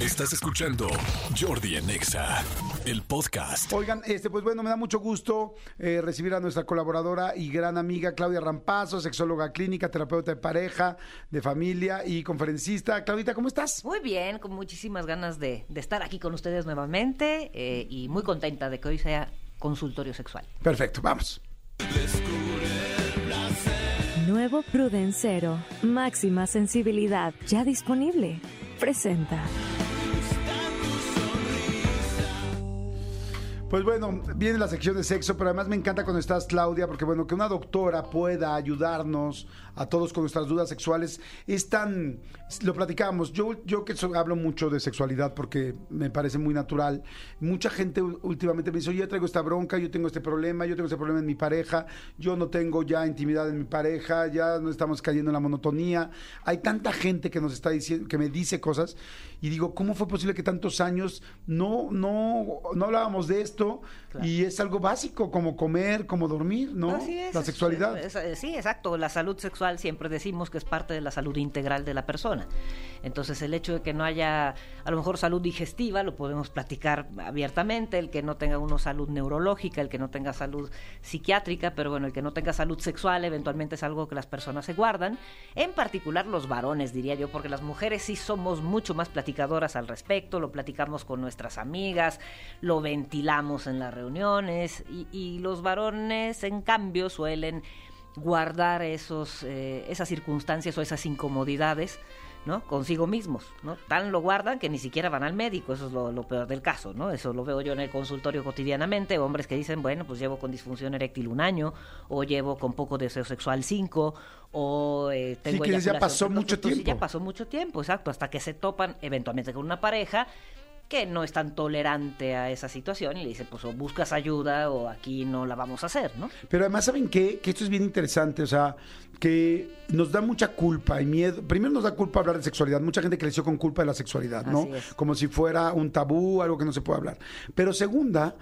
Estás escuchando Jordi en Exa, el podcast. Oigan, este, pues bueno, me da mucho gusto eh, recibir a nuestra colaboradora y gran amiga Claudia Rampazo, sexóloga clínica, terapeuta de pareja, de familia y conferencista. Claudita, ¿cómo estás? Muy bien, con muchísimas ganas de, de estar aquí con ustedes nuevamente eh, y muy contenta de que hoy sea consultorio sexual. Perfecto, vamos. Nuevo Prudencero, máxima sensibilidad, ya disponible. Presenta. Pues bueno, viene la sección de sexo, pero además me encanta cuando estás, Claudia, porque bueno, que una doctora pueda ayudarnos a todos con nuestras dudas sexuales es tan, lo platicamos, yo, yo que hablo mucho de sexualidad porque me parece muy natural, mucha gente últimamente me dice, yo traigo esta bronca, yo tengo este problema, yo tengo este problema en mi pareja, yo no tengo ya intimidad en mi pareja, ya no estamos cayendo en la monotonía, hay tanta gente que nos está diciendo, que me dice cosas, y digo, ¿cómo fue posible que tantos años no, no, no hablábamos de esto? Y es algo básico, como comer, como dormir, ¿no? Así es, La sexualidad. es- es- sí, exacto. La salud sexual siempre decimos que es parte de la salud integral de la persona. Entonces, el hecho de que no haya, a lo mejor, salud digestiva, lo podemos platicar abiertamente. El que no tenga uno salud neurológica, el que no tenga salud psiquiátrica, pero bueno, el que no tenga salud sexual, eventualmente es algo que las personas se guardan. En particular los varones, diría yo, porque las mujeres sí somos mucho más platicadoras al respecto. Lo platicamos con nuestras amigas, lo ventilamos en las reuniones y, y los varones, en cambio, suelen guardar esos, eh, esas circunstancias o esas incomodidades ¿no? consigo mismos, ¿no? Tan lo guardan que ni siquiera van al médico, eso es lo, lo peor del caso, ¿no? Eso lo veo yo en el consultorio cotidianamente, hombres que dicen, bueno, pues llevo con disfunción eréctil un año, o llevo con poco deseo sexual cinco, o eh, tengo que ya pasó mucho sí, tiempo. ya pasó mucho tiempo, exacto, hasta que se topan eventualmente con una pareja que no es tan tolerante a esa situación y le dice, pues o buscas ayuda o aquí no la vamos a hacer, ¿no? Pero además, ¿saben qué? Que esto es bien interesante, o sea, que nos da mucha culpa y miedo. Primero nos da culpa hablar de sexualidad. Mucha gente creció con culpa de la sexualidad, ¿no? Como si fuera un tabú, algo que no se puede hablar. Pero segunda,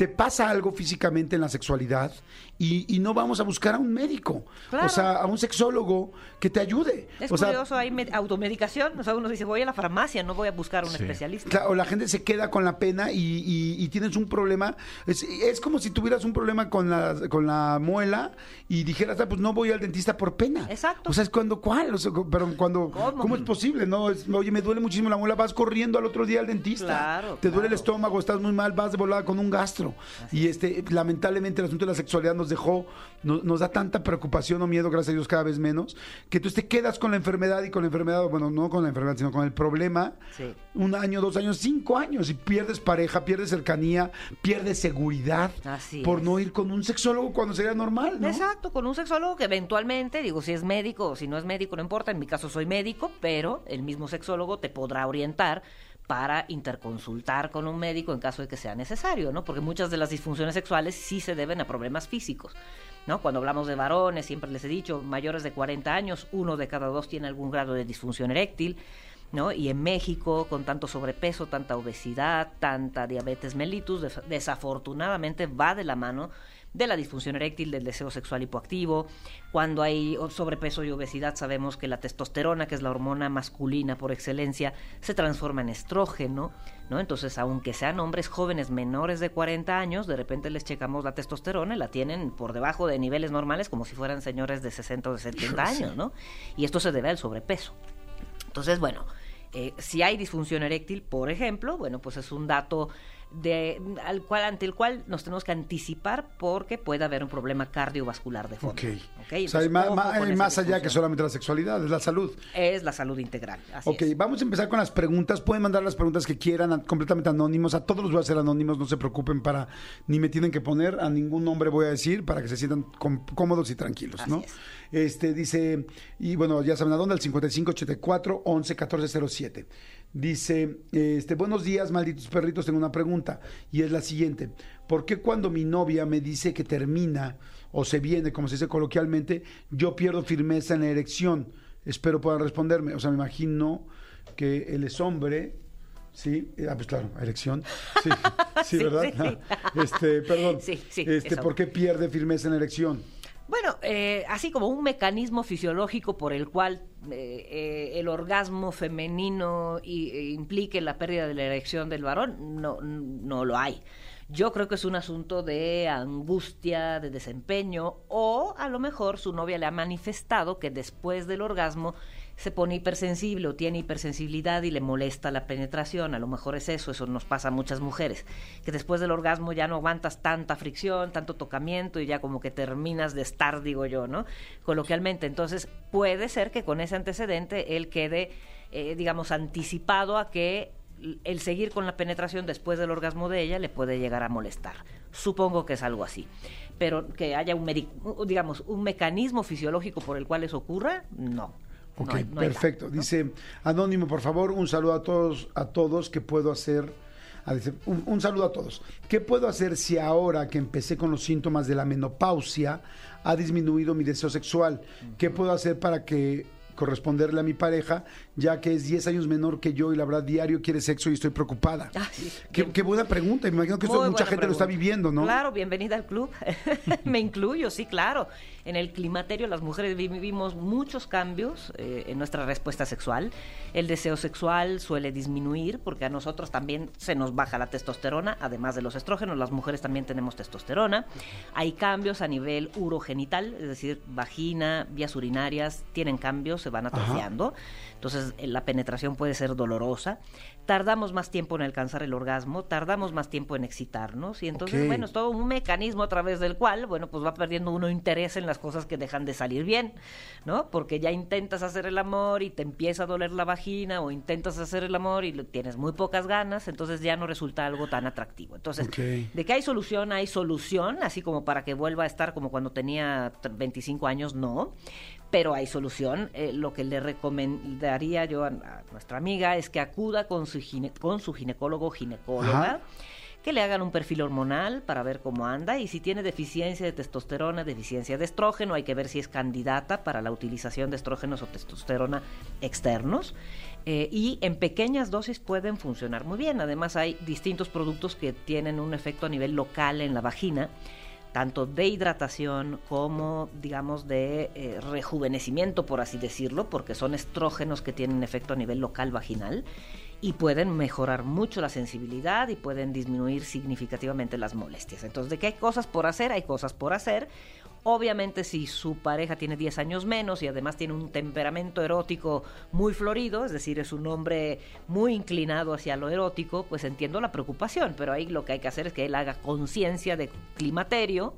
te pasa algo físicamente en la sexualidad y, y no vamos a buscar a un médico, Claro. o sea, a un sexólogo que te ayude. Es o sea, curioso, hay med- automedicación, o sea, uno dice, voy a la farmacia, no voy a buscar a un especialista. Claro, o la gente se queda con la pena y, y- y tienes un problema. Es, es como si tuvieras un problema con la, con la muela y dijeras, "Ah, pues no voy al dentista por pena. Exacto. O sea, es cuando, ¿cuál? O sea, pero cuando, ¿cómo? ¿Cómo? es posible? No, es, oye, me duele muchísimo la muela, vas corriendo al otro día al dentista. Claro, Te duele el estómago, estás muy mal, vas de volada con un gastro. Y este, lamentablemente el asunto de la sexualidad nos dejó, no- nos da tanta preocupación o miedo, gracias a Dios, cada vez menos, que tú te quedas con la enfermedad y con la enfermedad, bueno, no con la enfermedad, sino con el problema Sí. un año, dos años, cinco años y pierdes pareja, pierdes cercanía, pierdes seguridad Así por es. no ir con un sexólogo cuando sería normal, ¿no? Exacto, con un sexólogo que eventualmente, digo, si es médico o si no es médico, no importa, en mi caso soy médico, pero el mismo sexólogo te podrá orientar para interconsultar con un médico en caso de que sea necesario, ¿no? Porque muchas de las disfunciones sexuales sí se deben a problemas físicos, ¿no? Cuando hablamos de varones, siempre les he dicho, mayores de 40 años, uno de cada dos tiene algún grado de disfunción eréctil, ¿no? Y en México, con tanto sobrepeso, tanta obesidad, tanta diabetes mellitus, desafortunadamente va de la mano de la disfunción eréctil, del deseo sexual hipoactivo. Cuando hay sobrepeso y obesidad, sabemos que la testosterona, que es la hormona masculina por excelencia, se transforma en estrógeno, ¿no? Entonces, aunque sean hombres jóvenes menores de 40 años, de repente les checamos la testosterona y la tienen por debajo de niveles normales, como si fueran señores de 60 o de 70 años, ¿no? Y esto se debe al sobrepeso. Entonces, bueno, eh, si hay disfunción eréctil, por ejemplo, bueno, pues es un dato de, al cual, ante el cual nos tenemos que anticipar porque puede haber un problema cardiovascular de fondo. Ok. ¿ok? o sea, hay más allá que solamente la sexualidad, es la salud. Es la salud integral. Así ok, es. vamos a empezar con las preguntas. Pueden mandar las preguntas que quieran, completamente anónimos. A todos los voy a hacer anónimos, no se preocupen para, ni me tienen que poner, a ningún nombre voy a decir, para que se sientan com- cómodos y tranquilos, Así ¿no? es. Este dice, y bueno, ya saben a dónde, al 5584 11 1407. Dice, este, buenos días, malditos perritos, tengo una pregunta, y es la siguiente. ¿Por qué cuando mi novia me dice que termina o se viene, como se dice coloquialmente, yo pierdo firmeza en la erección? Espero puedan responderme. O sea, me imagino que él es hombre. Sí, ah, pues claro, erección. Sí, sí, Sí, ¿verdad? sí. Este, perdón. Sí, Este. ¿Por qué pierde firmeza en la erección? Bueno, eh, así como un mecanismo fisiológico por el cual eh, eh, el orgasmo femenino y- e implique la pérdida de la erección del varón, no, no lo hay. Yo creo que es un asunto de angustia, de desempeño, o a lo mejor su novia le ha manifestado que después del orgasmo se pone hipersensible o tiene hipersensibilidad y le molesta la penetración. A lo mejor es eso, eso nos pasa a muchas mujeres, que después del orgasmo ya no aguantas tanta fricción, tanto tocamiento y ya como que terminas de estar, digo yo, ¿no? Coloquialmente. Entonces puede ser que con ese antecedente él quede, eh, digamos, anticipado a que el seguir con la penetración después del orgasmo de ella le puede llegar a molestar. Supongo que es algo así. Pero que haya un, digamos, un mecanismo fisiológico por el cual eso ocurra, no. Ok, No no perfecto. Dice, Anónimo, por favor, un saludo a todos, a todos que puedo hacer. ah, dice, un, un saludo a todos. ¿Qué puedo hacer si ahora que empecé con los síntomas de la menopausia ha disminuido mi deseo sexual? ¿Qué puedo hacer para que corresponderle a mi pareja, ya que es 10 años menor que yo y la verdad diario quiere sexo y estoy preocupada? Ah, sí. qué, qué buena pregunta. Me imagino que esto mucha gente lo está viviendo, ¿no? Claro, bienvenida al club. Me incluyo, sí, claro. En el climaterio las mujeres vi- vivimos muchos cambios eh, en nuestra respuesta sexual. El deseo sexual suele disminuir porque a nosotros también se nos baja la testosterona, además de los estrógenos, las mujeres también tenemos testosterona. Hay cambios a nivel urogenital, es decir, vagina, vías urinarias, tienen cambios, se van atrofiando. Entonces eh, la penetración puede ser dolorosa. Tardamos más tiempo en alcanzar el orgasmo, tardamos más tiempo en excitarnos y entonces, bueno, es todo un mecanismo a través del cual, bueno, pues va perdiendo uno interés en las cosas que dejan de salir bien, ¿no? Porque ya intentas hacer el amor y te empieza a doler la vagina o intentas hacer el amor y tienes muy pocas ganas, entonces ya no resulta algo tan atractivo. Entonces, de que hay solución, hay solución, así como para que vuelva a estar como cuando tenía t- 25 años, no. Pero hay solución. Eh, lo que le recomendaría yo a, a nuestra amiga es que acuda con su, gine- con su ginecólogo o ginecóloga. Ajá. Que le hagan un perfil hormonal para ver cómo anda y si tiene deficiencia de testosterona, deficiencia de estrógeno, hay que ver si es candidata para la utilización de estrógenos o testosterona externos. Eh, y en pequeñas dosis pueden funcionar muy bien. Además hay distintos productos que tienen un efecto a nivel local en la vagina, tanto de hidratación como, digamos, de eh, rejuvenecimiento, por así decirlo, porque son estrógenos que tienen efecto a nivel local vaginal y pueden mejorar mucho la sensibilidad y pueden disminuir significativamente las molestias. Entonces, de que hay cosas por hacer, hay cosas por hacer. Obviamente si su pareja tiene 10 años menos y además tiene un temperamento erótico muy florido, es decir, es un hombre muy inclinado hacia lo erótico, pues entiendo la preocupación, pero ahí lo que hay que hacer es que él haga conciencia de climaterio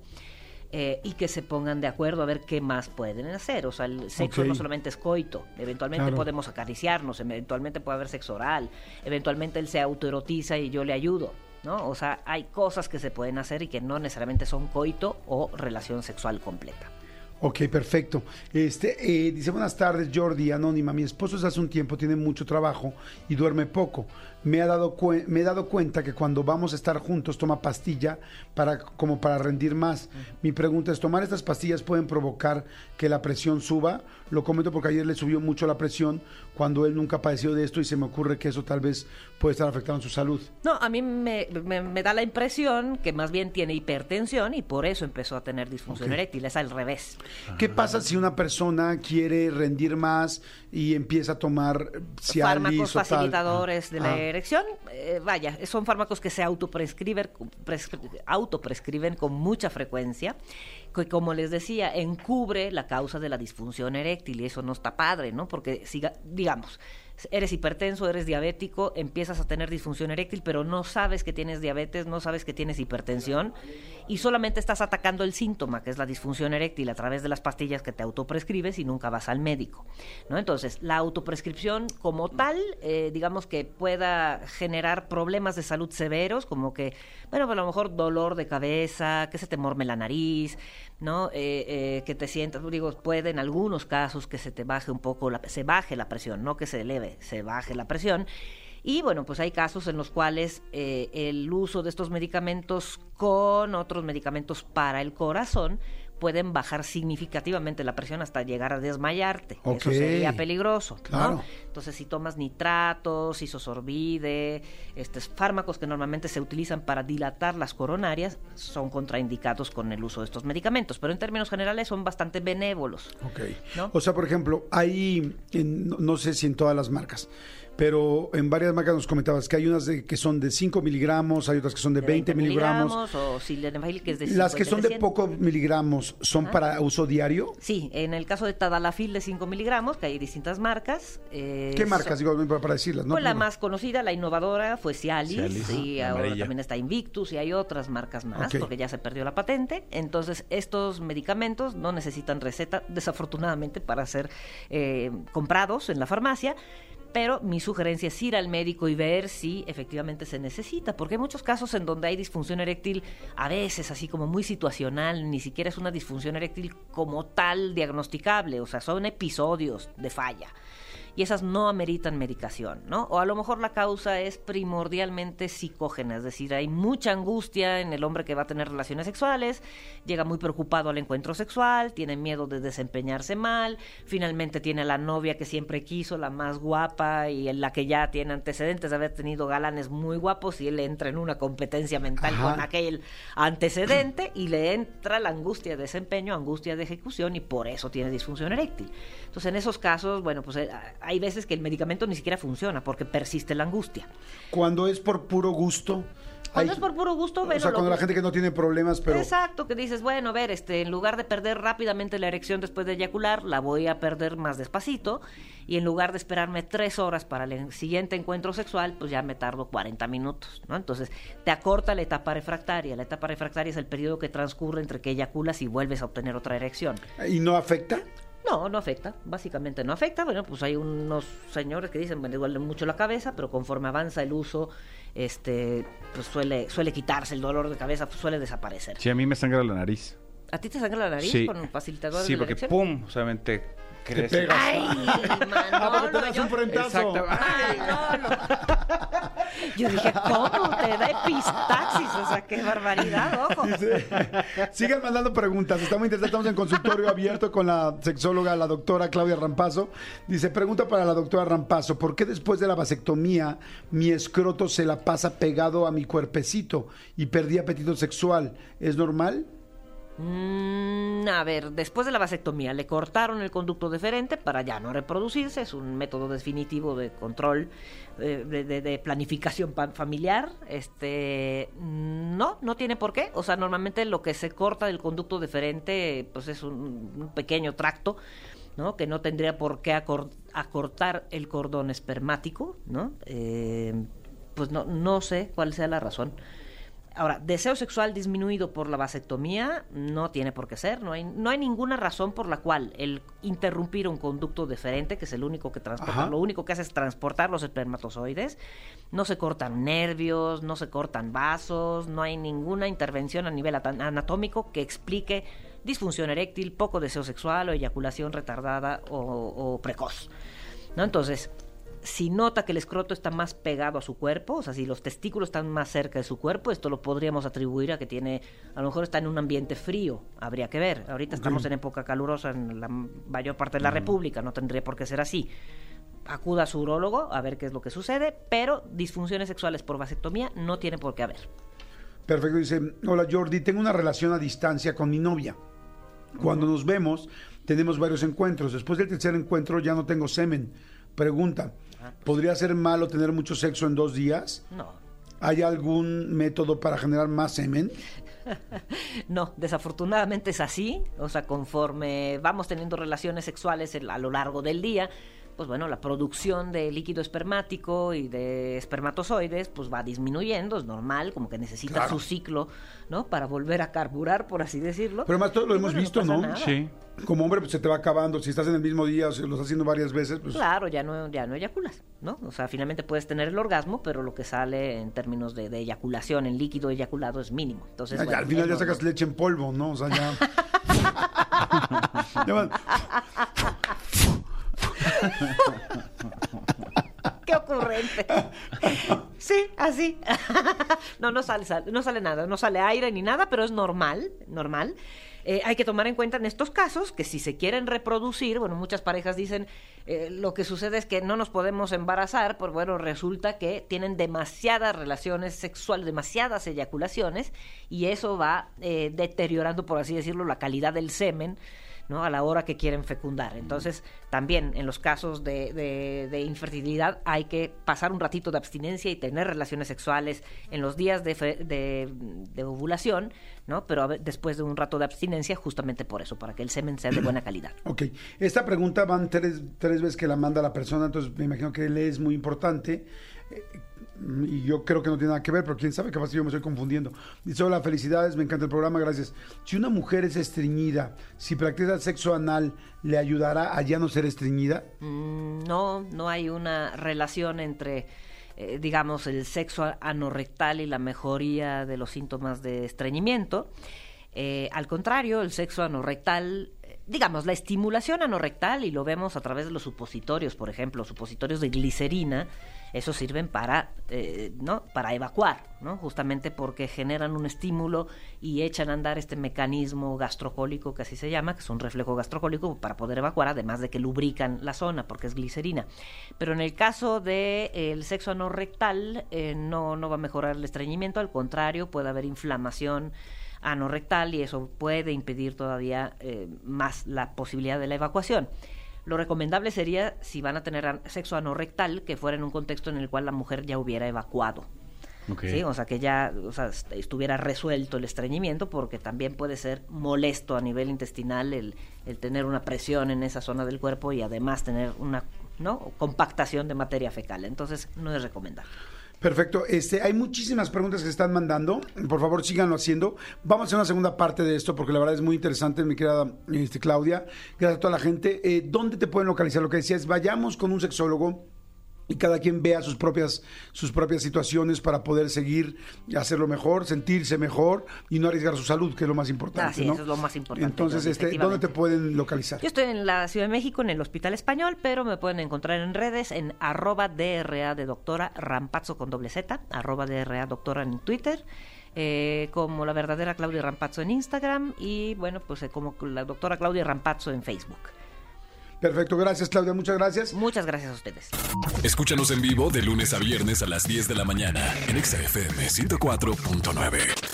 eh, y que se pongan de acuerdo a ver qué más pueden hacer. O sea, el sexo no solamente es coito, eventualmente Claro. podemos acariciarnos, eventualmente puede haber sexo oral, eventualmente él se autoerotiza y yo le ayudo. ¿No? O sea, hay cosas que se pueden hacer y que no necesariamente son coito o relación sexual completa. Ok, perfecto. Este, eh, dice buenas tardes, Jordi, anónima. Mi esposo desde hace un tiempo tiene mucho trabajo y duerme poco. Me, ha dado me he dado cuenta que cuando vamos a estar juntos toma pastilla para, como para rendir más. Mi pregunta es, ¿tomar estas pastillas pueden provocar que la presión suba? Lo comento porque ayer le subió mucho la presión cuando él nunca padeció de esto y se me ocurre que eso tal vez puede estar afectando su salud. No, a mí me, me- me da la impresión que más bien tiene hipertensión y por eso empezó a tener disfunción eréctil. Es al revés. ¿Qué pasa si una persona quiere rendir más y empieza a tomar Cialis fármacos facilitadores de la Ah. Erección, eh, vaya, son fármacos que se autoprescriben, pres- autoprescriben con mucha frecuencia, que como les decía, encubre la causa de la disfunción eréctil y eso no está padre, ¿no? Porque, siga, digamos, eres hipertenso, eres diabético, empiezas a tener disfunción eréctil, pero no sabes que tienes diabetes, no sabes que tienes hipertensión y solamente estás atacando el síntoma, que es la disfunción eréctil, a través de las pastillas que te autoprescribes y nunca vas al médico. ¿no? Entonces, la autoprescripción como tal, eh, digamos que pueda generar problemas de salud severos, como que, bueno, a lo mejor dolor de cabeza, que se te morme la nariz, ¿no? Eh, eh, que te sientas, digo, puede en algunos casos que se te baje un poco, se baje la presión, no que se eleve, se baje la presión. Y bueno, pues hay casos en los cuales eh, el uso de estos medicamentos con otros medicamentos para el corazón pueden bajar significativamente la presión hasta llegar a desmayarte. Eso sería peligroso. ¿no? Claro. Entonces, si tomas nitratos, isosorbide, estos fármacos que normalmente se utilizan para dilatar las coronarias, son contraindicados con el uso de estos medicamentos. Pero en términos generales son bastante benévolos. Ok. ¿No? O sea, por ejemplo, hay, en- no- no sé si en todas las marcas, pero en varias marcas nos comentabas que hay unas de- que son de 5 miligramos, hay otras que son de 20, miligramos. O que es de Las que 50 son de 100. pocos miligramos, ¿son para uso diario? Sí, en el caso de Tadalafil de 5 miligramos, que hay distintas marcas. eh, ¿Qué marcas? son- Digo, para, decirlas, ¿no? Pues la más conocida, la innovadora, fue Cialis, Cialis, y ahora amarilla. también está Invictus y hay otras marcas más, porque ya se perdió la patente. Entonces, estos medicamentos no necesitan receta, desafortunadamente, para ser eh, comprados en la farmacia. Pero mi sugerencia es ir al médico y ver si efectivamente se necesita, porque hay muchos casos en donde hay disfunción eréctil, a veces así como muy situacional, ni siquiera es una disfunción eréctil como tal diagnosticable, o sea, son episodios de falla y esas no ameritan medicación, ¿no? O a lo mejor la causa es primordialmente psicógena, es decir, hay mucha angustia en el hombre que va a tener relaciones sexuales, llega muy preocupado al encuentro sexual, tiene miedo de desempeñarse mal, finalmente tiene a la novia que siempre quiso, la más guapa y en la que ya tiene antecedentes de haber tenido galanes muy guapos y él entra en una competencia mental Ajá. con aquel antecedente y le entra la angustia de desempeño, angustia de ejecución y por eso tiene disfunción eréctil. Entonces, en esos casos, bueno, pues eh, hay veces que el medicamento ni siquiera funciona porque persiste la angustia. Cuando es por puro gusto. Cuando hay- es por puro gusto, O bueno, sea, lo cuando la gente que no tiene problemas, pero... Exacto, que dices, bueno, a ver, este, en lugar de perder rápidamente la erección después de eyacular, la voy a perder más despacito. Y en lugar de esperarme tres horas para el siguiente encuentro sexual, pues ya me tardo 40 minutos, ¿no? Entonces, te acorta la etapa refractaria. La etapa refractaria es el periodo que transcurre entre que eyaculas y vuelves a obtener otra erección. ¿Y no afecta? No, no afecta, básicamente no afecta. Bueno, pues hay unos señores que dicen, bueno, duele mucho la cabeza, pero conforme avanza el uso, este, pues suele, suele quitarse el dolor de cabeza, pues suele desaparecer. Sí, a mí me sangra la nariz. ¿A ti te sangra la nariz Sí. con facilitadores Sí, de la porque erección? pum, solamente crece. pegas. ¡Ay, Ah, porque te Manolo! das yo, un frentazo. Exacto. Ay, no, no. Yo dije, ¿cómo te da epistaxis? O sea, qué barbaridad, ojo. Dice, sigan mandando preguntas. Estamos interesados, estamos en consultorio abierto con la sexóloga, la doctora Claudia Rampazo. Dice, pregunta para la doctora Rampazo, ¿por qué después de la vasectomía mi escroto se la pasa pegado a mi cuerpecito y perdí apetito sexual? ¿Es normal? Mm, a ver, después de la vasectomía le cortaron el conducto deferente para ya no reproducirse, es un método definitivo de control, eh, de, planificación familiar. Este, no, no tiene por qué. O sea, normalmente lo que se corta del conducto deferente, pues es un, pequeño tracto. ¿no? que no tendría por qué acor- acortar el cordón espermático, ¿no? Eh, pues no, no sé cuál sea la razón. Ahora, deseo sexual disminuido por la vasectomía no tiene por qué ser. No hay, no hay ninguna razón por la cual el interrumpir un conducto deferente, que es el único que transporta, Ajá. lo único que hace es transportar los espermatozoides, no se cortan nervios, no se cortan vasos, no hay ninguna intervención a nivel anatómico que explique disfunción eréctil, poco deseo sexual o eyaculación retardada o, o precoz. ¿No? Entonces, si nota que el escroto está más pegado a su cuerpo, o sea, si los testículos están más cerca de su cuerpo, esto lo podríamos atribuir a que tiene, a lo mejor está en un ambiente frío, habría que ver. Ahorita estamos en época calurosa en la mayor parte de la República, no tendría por qué ser así. Acuda a su urólogo a ver qué es lo que sucede, pero disfunciones sexuales por vasectomía no tiene por qué haber. Perfecto, dice, hola Jordi, tengo una relación a distancia con mi novia. Cuando nos vemos, tenemos varios encuentros. Después del tercer encuentro ya no tengo semen. Pregunta, ¿podría ser malo tener mucho sexo en dos días? No, ¿Hay algún método para generar más semen? No, desafortunadamente es así. O sea, conforme vamos teniendo relaciones sexuales a lo largo del día, pues bueno, la producción de líquido espermático y de espermatozoides pues va disminuyendo, es normal, como que necesita Claro. su ciclo, ¿no? Para volver a carburar, por así decirlo. Pero además todo lo Y hemos bueno, visto, ¿no? Sí. Como hombre, pues se te va acabando. Si estás en el mismo día o si lo estás haciendo varias veces, pues... Claro, ya no, ya no eyaculas, ¿no? O sea, finalmente puedes tener el orgasmo, pero lo que sale en términos de, de eyaculación, en líquido eyaculado, es mínimo. Entonces, ya, ya, bueno, al final ya sacas leche en polvo, ¿no? O sea, ya... ¡Qué ocurrente! Sí, así. No, no sale, sal- no sale nada, no sale aire ni nada, pero es normal, normal. Eh, hay que tomar en cuenta en estos casos que si se quieren reproducir, bueno, muchas parejas dicen eh, lo que sucede es que no nos podemos embarazar, pues bueno, resulta que tienen demasiadas relaciones sexuales, demasiadas eyaculaciones, y eso va eh, deteriorando, por así decirlo, la calidad del semen. ¿No? a la hora que quieren fecundar. Entonces, también en los casos de, de- de infertilidad hay que pasar un ratito de abstinencia y tener relaciones sexuales en los días de, fe- de- ovulación, ¿no? pero a después de un rato de abstinencia, justamente por eso, para que el semen sea de buena calidad. Ok, esta pregunta van tres, tres veces que la manda la persona, entonces me imagino que le es muy importante. Y yo creo que no tiene nada que ver, pero quién sabe, capaz que yo me estoy confundiendo. Dice, hola, felicidades, me encanta el programa, gracias. Si una mujer es estreñida, si practica sexo anal, ¿le ayudará a ya no ser estreñida? Mm, No, no hay una relación entre, eh, digamos, el sexo anorrectal y la mejoría de los síntomas de estreñimiento. Eh, al contrario, el sexo anorrectal, eh, digamos, la estimulación anorrectal, y lo vemos a través de los supositorios, por ejemplo, supositorios de glicerina, esos sirven para, eh, ¿no? para evacuar, ¿no? justamente porque generan un estímulo y echan a andar este mecanismo gastrocólico, que así se llama, que es un reflejo gastrocólico para poder evacuar, además de que lubrican la zona, porque es glicerina. Pero en el caso del sexo anorrectal, eh, no, no va a mejorar el estreñimiento, al contrario, puede haber inflamación anorrectal y eso puede impedir todavía eh, más la posibilidad de la evacuación. Lo recomendable sería, si van a tener sexo anorrectal, que fuera en un contexto en el cual la mujer ya hubiera evacuado. ¿sí? O sea, que ya o sea, est- estuviera resuelto el estreñimiento, porque también puede ser molesto a nivel intestinal el, el tener una presión en esa zona del cuerpo y además tener una ¿no? compactación de materia fecal. Entonces, no es recomendable. Perfecto. Este, hay muchísimas preguntas que se están mandando. Por favor, síganlo haciendo. Vamos a hacer una segunda parte de esto porque la verdad es muy interesante, mi querida este, Claudia. Gracias a toda la gente. Eh, ¿Dónde te pueden localizar? Lo que decía es, vayamos con un sexólogo y cada quien vea sus propias, sus propias situaciones para poder seguir y hacerlo mejor, sentirse mejor y no arriesgar su salud, que es lo más importante. Es, ¿no? eso es lo más importante, Entonces, este, ¿dónde te pueden localizar? Yo estoy en la Ciudad de México, en el Hospital Español, pero me pueden encontrar en redes en arroba DRA de doctora Rampazzo con doble Z, arroba DRA doctora en Twitter, eh, como la verdadera Claudia Rampazzo en Instagram y bueno, pues eh, como la doctora Claudia Rampazzo en Facebook. Perfecto, gracias Claudia, muchas gracias. Muchas gracias a ustedes. Escúchanos en vivo de lunes a viernes a las 10 de la mañana en XFM 104.9.